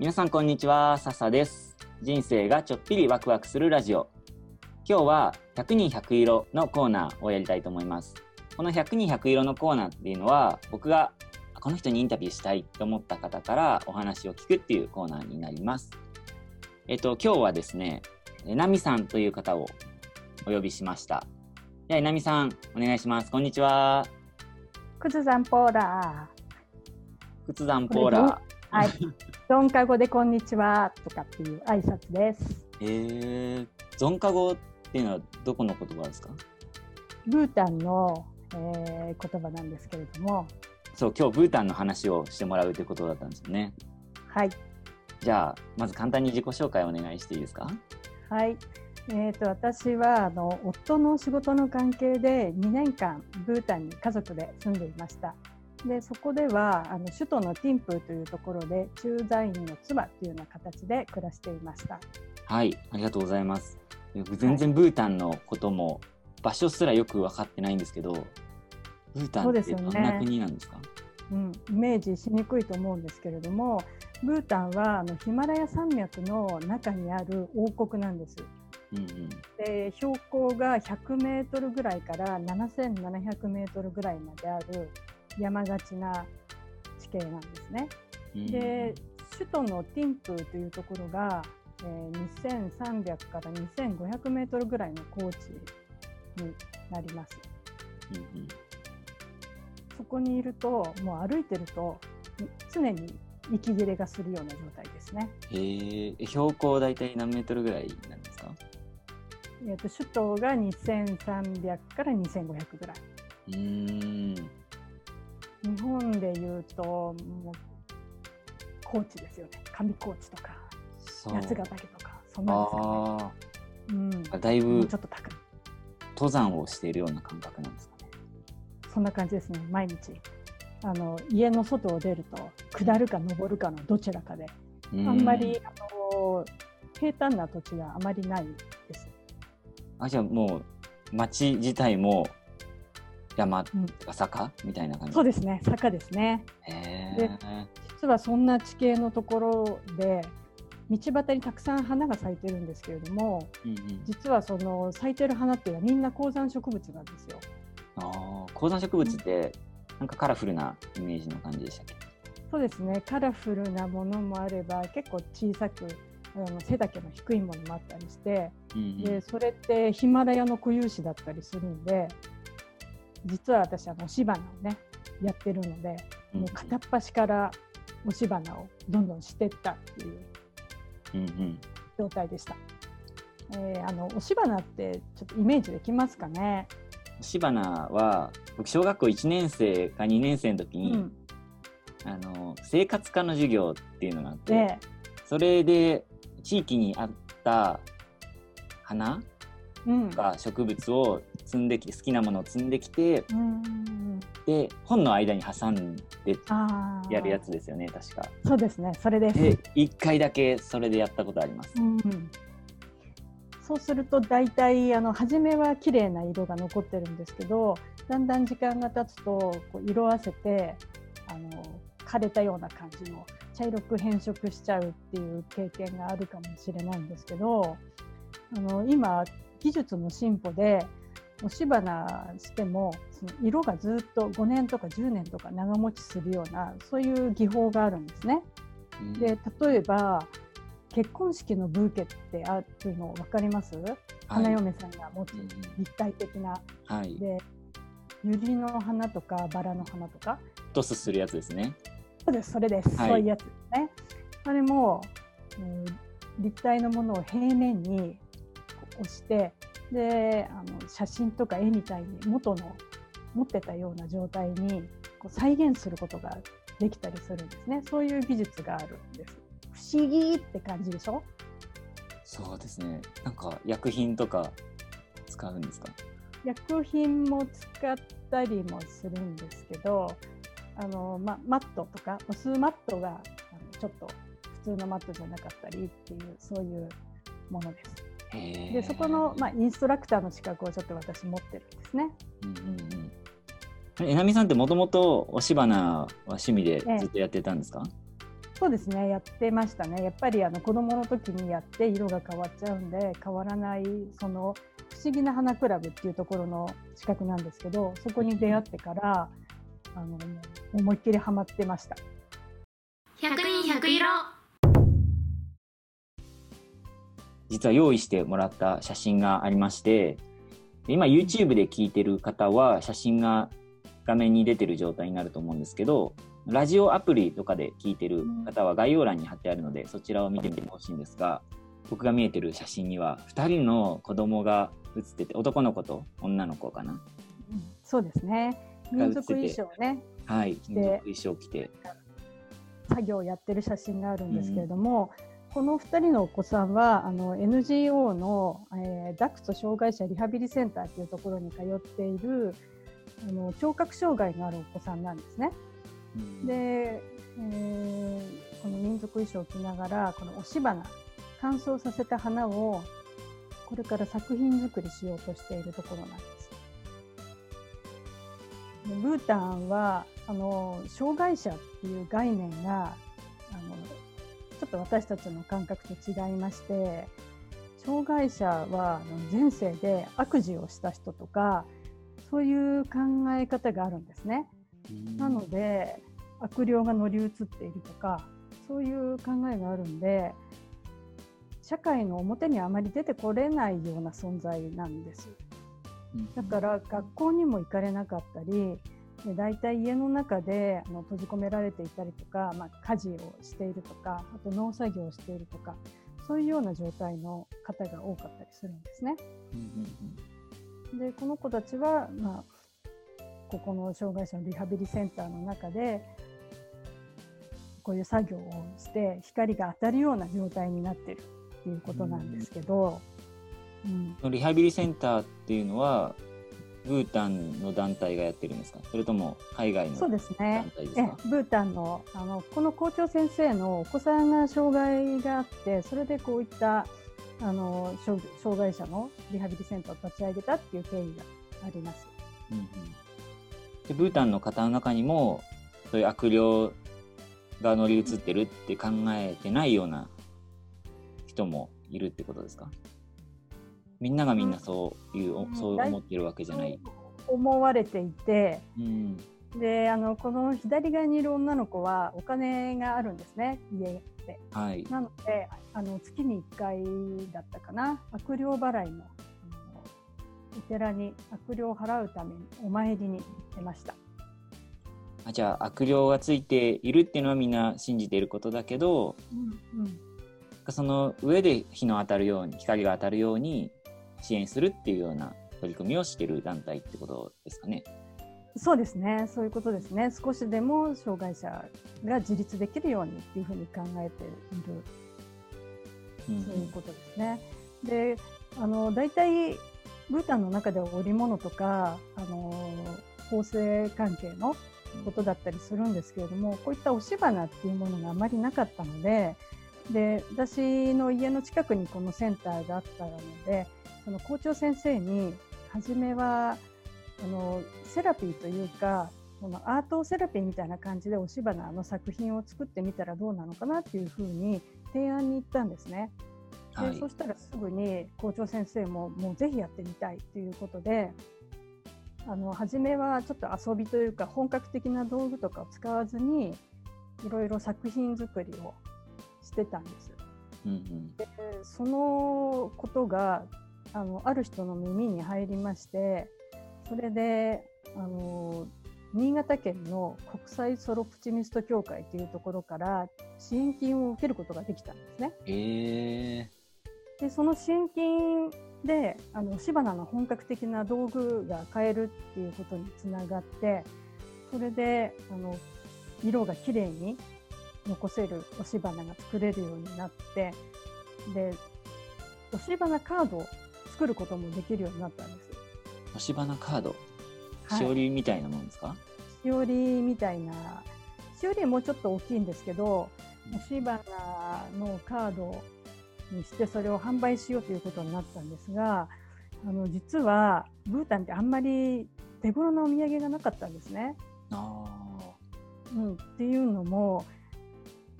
皆さんこんにちは、笹です。人生がちょっぴりワクワクするラジオ。今日は100人100色のコーナーをやりたいと思います。この100人100色のコーナーっていうのは、僕があこの人にインタビューしたいと思った方からお話を聞くっていうコーナーになります。えっと、今日はですね、えなみさんという方をお呼びしました。では、なみさん、お願いします。こんにちは。靴さんポーラ靴山ポーラー。はい。ドンカ語でこんにちはとかっていう挨拶です。ー。えー、ゾンカ語っていうのはどこの言葉ですか？ブータンの、えー言葉なんですけれども、そう、今日ブータンの話をしてもらうということだったんですよね。はい。じゃあ、まず簡単に自己紹介お願いしていいですか？はい。えー、と私はあの夫の仕事の関係で2年間ブータンに家族で住んでいました。でそこではあの首都のティンプーというところで駐在員の妻というような形で暮らしていました。はい、ありがとうございます。僕全然ブータンのことも場所すらよく分かってないんですけど、ブータンってどんな国なんですか？うん、イメージしにくいと思うんですけれどもブータンはあのヒマラヤ山脈の中にある王国なんです。うんうん。で標高が100メートルぐらいから7700メートルぐらいまである山がちな地形なんですね。うんで首都のティンプーというところが、えー2300から2500メートルぐらいの高地になります。そこにいるともう歩いてると常に息切れがするような状態ですね。え標高大体何メートルぐらいなんですか？えー、と首都が2300から2500ぐらい。うーん。日本でいうともう高知ですよね上高地とか。八ヶ岳とかそんなんですよね。あうん、あ、だいぶちょっと高い登山をしているような感覚なんですかね。そんな感じですね毎日あの家の外を出ると下るか登るかのどちらかで、うあんまりあの平坦な土地があまりないです。あ、じゃあもう町自体も山うんとか坂？みたいな感じ？そうですね坂ですね。へでえ。実はそんな地形のところで道端にたくさん花が咲いてるんですけれどもうんうん。実はその咲いてる花っていうのはみんな高山植物なんですよ。ああ、高山植物ってなんかカラフルなイメージの感じでしたっけ？そうですねカラフルなものもあれば結構小さくあの背丈の低いものもあったりしてうんうんでそれってヒマラヤの固有種だったりするんで実は私は押し花をねやってるのでもう片っ端から押し花をどんどんしてったっていううんうん。状態でした。えーあの押し花ってちょっとイメージできますかね？押花は僕小学校1年生か2年生の時に、うん、あの生活科の授業っていうのがあって、で、それで地域にあった花か植物を摘んできて好きなものを摘んできてうん、で本の間に挟んでやるやつですよね確か。そうですね、それです。で1回だけそれでやったことあります。うん、そうすると大体あの初めは綺麗な色が残ってるんですけどだんだん時間が経つとこう色あせてあの枯れたような感じの茶色く変色しちゃうっていう経験があるかもしれないんですけどあの今技術の進歩で押し花してもその色がずっと5年とか10年とか長持ちするようなそういう技法があるんですね。うん。で例えば結婚式のブーケってあるの分かります、花嫁さんが持つ立体的な。はい。で百合の花とかバラの花とか。トスするやつですね。そうですそれです、はい。そういうやつですね。あれも、うん立体のものを平面に押してであの写真とか絵みたいに元の持ってたような状態にこう再現することができたりするんですねそういう技術があるんです不思議って感じでしょ？そうですね。なんか薬品とか使うんですか？薬品も使ったりもするんですけどあの、ま、マットとかお酢マットがあのちょっと普通のマットじゃなかったりっていうそういうものです。でそこの、まあ、インストラクターの資格をちょっと私持ってるんですね。うんうんうん。えなみさんってもともと押し花は趣味でずっとやってたんですか、そうですね。やってましたね。やっぱりあの子供の時にやって色が変わっちゃうんで変わらないその不思議な花クラブっていうところの資格なんですけどそこに出会ってからあの思いっきりハマってました。100人100色実は用意してもらった写真がありまして今 YouTube で聞いてる方は写真が画面に出てる状態になると思うんですけどラジオアプリとかで聞いてる方は概要欄に貼ってあるのでそちらを見てみてほしいんですが僕が見えてる写真には2人の子供が写ってて男の子と女の子かな、うん、そうですね。民族衣装ね。はい民族衣装着て。作業をやってる写真があるんですけれども、うん、この2人のお子さんはあの NGO の、えー、ダクト障害者リハビリセンターというところに通っているあの聴覚障害のあるお子さんなんですね。うん、で、えー、この民族衣装を着ながらこの押し花乾燥させた花をこれから作品作りしようとしているところなんです。でブータンはあの障害者っていう概念がちょっと私たちの感覚と違いまして障害者は前世で悪事をした人とかそういう考え方があるんですね。なので悪霊が乗り移っているとかそういう考えがあるんで社会の表にあまり出てこれないような存在なんです。だから学校にも行かれなかったりで大体家の中であの閉じ込められていたりとか、まあ、家事をしているとかあと農作業をしているとかそういうような状態の方が多かったりするんですね。でこの子たちは、まあ、ここの障害者のリハビリセンターの中でこういう作業をして光が当たるような状態になってるっていうことなんですけど、うん、リハビリセンターっていうのはブータンの団体がやってるんですか？それとも海外の団体ですかそうですねえブータンのあのこの校長先生のお子さんが障害があってそれでこういったあの障害者のリハビリセンターを立ち上げたっていう経緯があります。うんうん、でブータンの方の中にもそういう悪霊が乗り移ってるって考えてないような人もいるってことですか？みんながみんなそういう、うん、そう思ってるわけじゃない。思われていて、うん、であのこの左側にいる女の子はお金があるんですね家で。はい、なのであの月に1回だったかな悪霊払いのお寺に悪霊を払うためにお参りに行ってました。あじゃあ悪霊がついているっていうのはみんな信じていることだけど、うんうん、その上で日の当たるように光が当たるように支援するっていうような取り組みをしている団体ってことですかね。そうですね、そういうことですね。少しでも障害者が自立できるようにっていうふうに考えている、うん、そういうことですね。で、あの大体ブータンの中では織物とかあの縫製関係のことだったりするんですけれども、こういった押し花っていうものがあまりなかったので、で私の家の近くにこのセンターがあったのでその校長先生に初めはあのセラピーというかこのアートセラピーみたいな感じで押し花の作品を作ってみたらどうなのかなっていうふうに提案に行ったんですね。で、はい、そしたらすぐに校長先生ももうぜひやってみたいということであの初めはちょっと遊びというか本格的な道具とかを使わずにいろいろ作品作りをしてたんです。うんうん、でそのことがあのある人の耳に入りましてそれであの新潟県の国際ソロプチミスト協会というところから支援金を受けることができたんですね。えー、でその支援金であの火花の本格的な道具が買えるっていうことにつながってそれであの色がきれいに残せる押し花が作れるようになってで押し花カード作ることもできるようになったんです。押し花カード、しおりみたいなもんですか？しおりみたいな、しおりもうちょっと大きいんですけど、押し花のカードにしてそれを販売しようということになったんですが、あの実はブータンってあんまり手頃なお土産がなかったんですね。あうん、っていうのも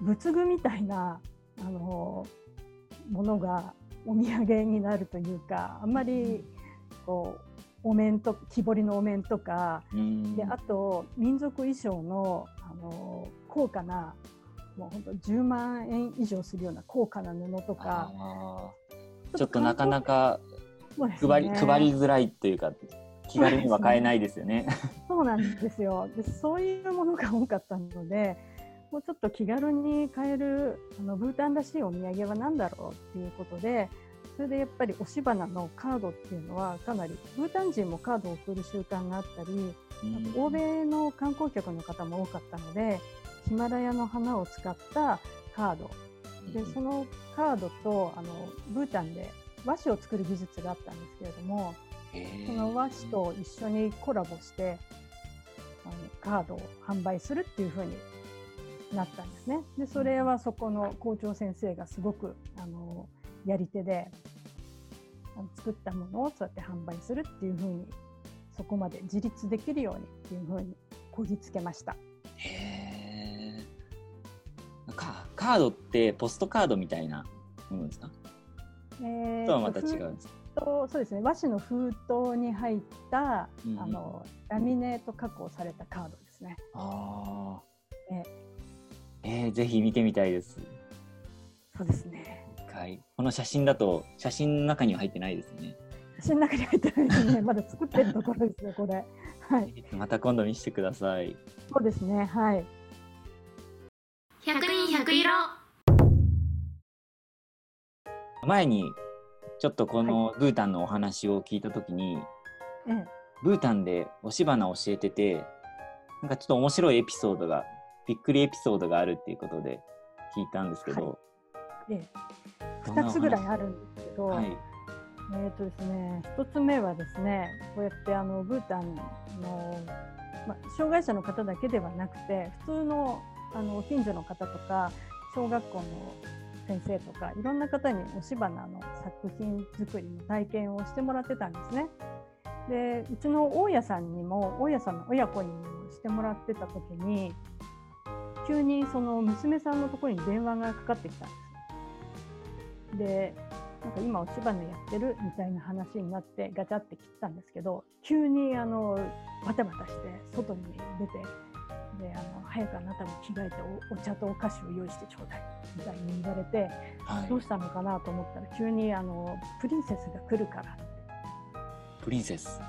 仏具みたいなあのものがお土産になるというかあんまりこうお面と木彫りのお面とかうん。であと民族衣装のあの高価なもう本当10万円以上するような高価な布とかちょっとなかなかそうですね。配り配りづらいというか気軽には買えないですよね。そうなんですよ。でそういうものが多かったのでもうちょっと気軽に買えるあのブータンらしいお土産は何だろうっていうことでそれでやっぱり押し花のカードっていうのはかなりブータン人もカードを送る習慣があったりあと欧米の観光客の方も多かったのでヒマラヤの花を使ったカード。でそのカードとあのブータンで和紙を作る技術があったんですけれどもその和紙と一緒にコラボしてあのカードを販売するっていう風になったんですね。でそれはそこの校長先生がすごくあのやり手であの作ったものをそうやって販売するっていう風にそこまで自立できるようにっていう風にこぎつけました。へーかカードってポストカードみたいなものですか？えーとはまた違うんですか？とそうですね和紙の封筒に入った、うんうんあのラミネート加工されたカードですね。あええーぜひ見てみたいです。そうですね。一回この写真だと写真の中には入ってないですね。写真の中に入ってないですね。まだ作ってるところですね、これ。はい。また今度見せてください。そうですね。はい。百人百色前にちょっとこのブータンのお話を聞いたときに、ええ、ブータンで押し花を教えててなんかちょっと面白いエピソードがびっくりエピソードがあるっていうことで聞いたんですけど、ええ、どんなお話？二つぐらいあるんですけど、はい。えっ、とですね、一つ目はですね、こうやってあのブータンの、まあ、障害者の方だけではなくて、普通のあの近所の方とか、小学校の先生とか、いろんな方に押し花の作品作りの体験をしてもらってたんですね。で、うちの大家さんにも、大家さんの親子にもしてもらってた時に、急にその娘さんのところに電話がかかってきたんです。で、なんか今おし花やってるみたいな話になってガチャって切ったんですけど急にあのバタバタして外に出てであの早くあなたも着替えておお茶とお菓子を用意してちょうだいみたいに言われてはい。どうしたのかなと思ったら急にあのプリンセスが来るから。プリンセス。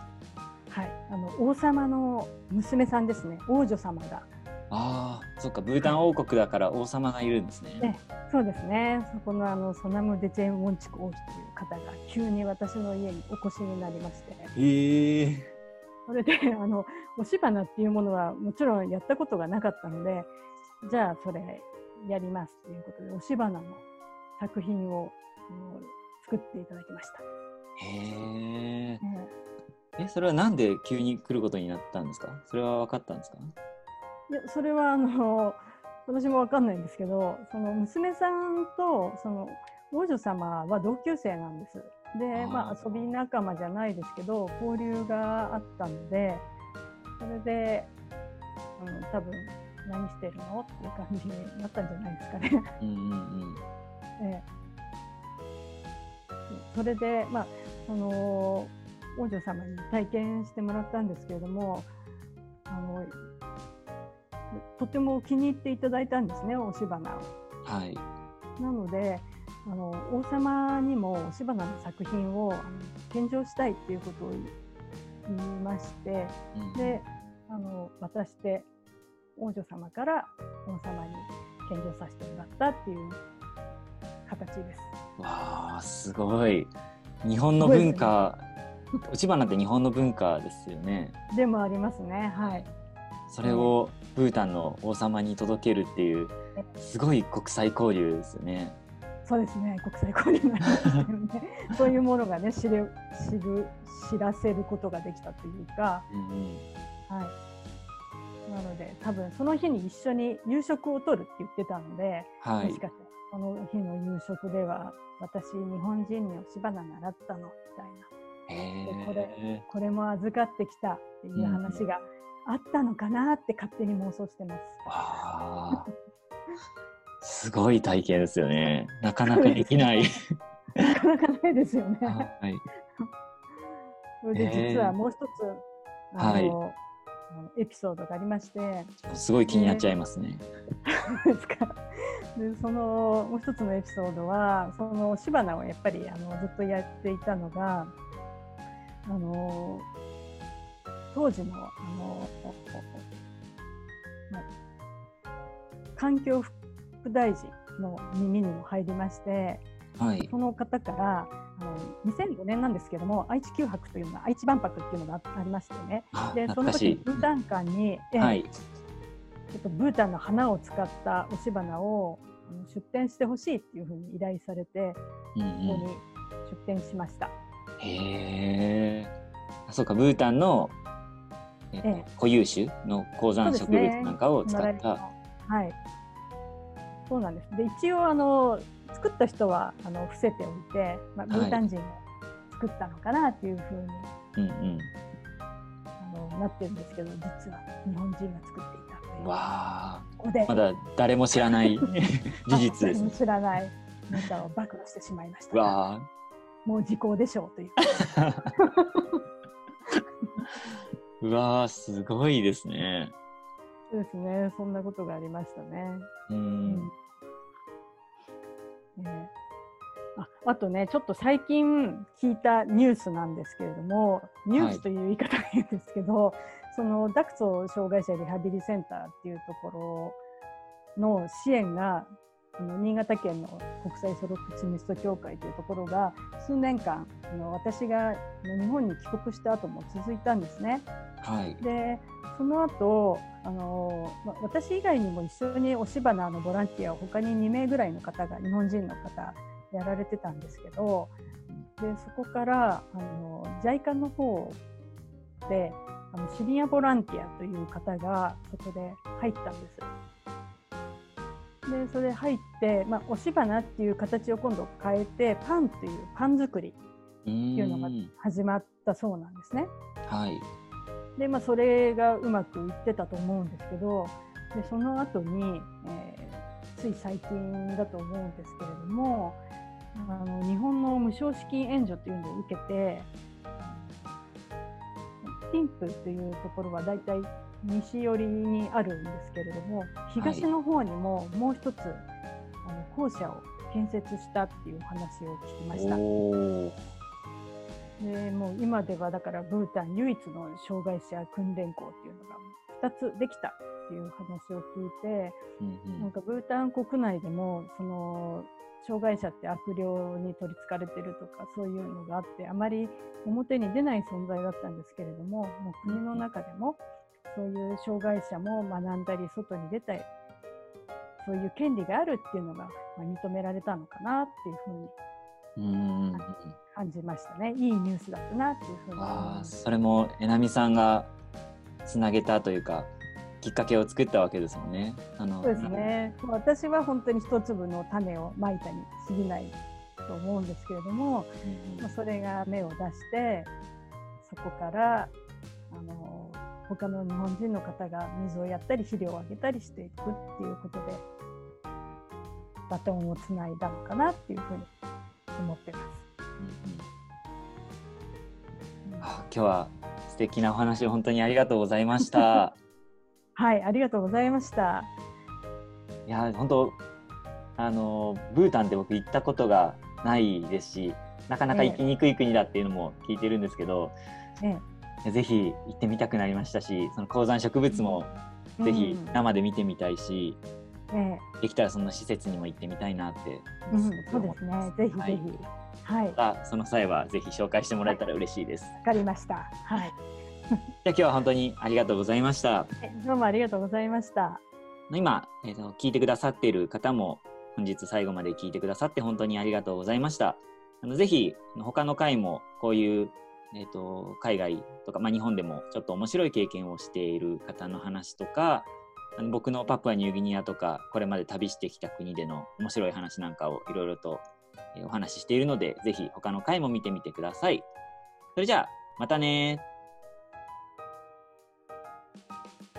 はい、あの王様の娘さんですね。王女様がああそっかブータン王国だから王様がいるんですね。ねそうですねそこのあのソナム・デ・ジェーン・ウォンチク王妃という方が急に私の家にお越しになりまして。へえそれであの押し花っていうものはもちろんやったことがなかったのでじゃあそれやりますということで押し花の作品を作っていただきました。へえええそれはなんで急に来ることになったんですか？それは分かったんですか？えでそれはあの 私もわかんないんですけどその娘さんとその王女様は同級生なんです。でまあ、遊び仲間じゃないですけど交流があったのでそれで、うん、多分何してるのっていう感じになったんじゃないですかね。うんうん それで、まあ、その王女様に体験してもらったんですけれどもあのとても気に入っていただいたんですね押し花を。はいなのであの王様にも押し花の作品を献上したいっていうことを言いましてうんであの渡して王女様から王様に献上させてもらったっていう形です。わあすごい日本の文化落ち花って日本の文化ですよねでもありますね。はい。それをブータンの王様に届けるっていうすごい国際交流ですよねそうですね。国際交流になりますよね。そういうものがね、知れ、知る、知らせることができたというか。うんうんはい。なので、多分その日に一緒に夕食をとるって言ってたので。はいもしかしたら、その日の夕食では、私日本人に押し花習ったのみたいな。へこえこれも預かってきたっていう話があったのかなって勝手に妄想してます。わあすごい体験ですよね。なかなかできない。なかなかないですよね。はい。それで実はもう一つ、あの、はいエピソードがありまして、すごい気になっちゃいますね。ですか。でそのもう一つのエピソードはその押し花をやっぱりあのずっとやっていたのがあの当時のあの、まあ、環境副大臣の耳にも入りましてはい。その方からあの2005年なんですけども愛知九博というのが愛知万博っていうのがありましてねあでその。時ブータン館に、ええはい。ちょっとブータンの花を使った押し花を出店してほしいっていうふうに依頼されてうんここうん。に出店しました。へえ。あ、そうか、ブータンの。えっとええ固有種の高山植物なんかを使った。はい。そうなんです。で一応あの作った人はあの伏せておいて、まあ、ブータン人が作ったのかなっていうふうに、うんうん。あのなってるんですけど実は日本人が作っていたというわあ。ここでまだ誰も知らない 事実ですあ誰もね。知らないネタを暴露してしまいましたが。わあ。もう時効でしょうという。うわーすごいですね。そうですね。そんなことがありましたね。う。うんねああとね、ちょっと最近聞いたニュースなんですけれども、ニュースという言い方がいいんですけど、そのダクソ障害者リハビリセンターっていうところの支援が、あの新潟県の国際ソロプチミスト協会というところが数年間あの私が日本に帰国した後も続いたんですね。はい。でその後あの、ま、私以外にも一緒に押し花のボランティアを他に2名ぐらいの方が日本人の方やられてたんですけどでそこからあの JICA の方であのシニアボランティアという方がそこで入ったんです。でそれ入って、まあ、押し花っていう形を今度変えてパンっていうパン作りうっていうのが。始まったそうなんですね。はい。で、まあ、それがうまくいってたと思うんですけどでその後に、えーつい最近だと思うんですけれどもあの日本の無償資金援助というのを受けてピンプというところはだいたい西寄りにあるんですけれども東の方にももう一つ、あの校舎を建設したっていうお話を聞きました。でもう今ではだからブータン唯一の障害者訓練校っていうのが2つできたっていう話を聞いてうんなんかブータン国内でもその障害者って悪霊に取りつかれてるとかそういうのがあってあまり表に出ない存在だったんですけれどももう国の中でもそういう障害者も学んだり外に出たりそういう権利があるっていうのが、まあ、認められたのかなっていうふうに。感じましたねいいニュースだったなっていうふうにあ。それもえなみさんがつなげたというか、きっかけを作ったわけですもんね。あの。そうですね。私は本当に一粒の種をまいたに過ぎないと思うんですけれども、うんそれが芽を出して、そこからあの他の日本人の方が水をやったり肥料をあげたりしていくっていうことでバトンをつないだのかなっていうふうに思ってます。うんうんあ今日は素敵なお話を本当にありがとうございました。はい、ありがとうございました。いや本当あのブータンって僕行ったことがないですしなかなか行きにくい国だっていうのも聞いてるんですけど、えいやぜひ行ってみたくなりましたしその高山植物もえぜひうん生で見てみたいし、えできたらその施設にも行ってみたいなってえうん、そうですね。ぜひはいぜひ。はい、わ、またその際はぜひ紹介してもらえたら嬉しいです。かりました。はい。じゃあ今日は本当にありがとうございました。えどうもありがとうございました。今、えーと聞いてくださっている方も本日最後まで聞いてくださって本当にありがとうございました。あのぜひ他の回もこういう、えー、と海外とか、まあ、日本でもちょっと面白い経験をしている方の話とかあの僕のパプアニューギニアとかこれまで旅してきた国での面白い話なんかをいろいろとお話ししているのでぜひ他の回も見てみてください。それじゃあまたね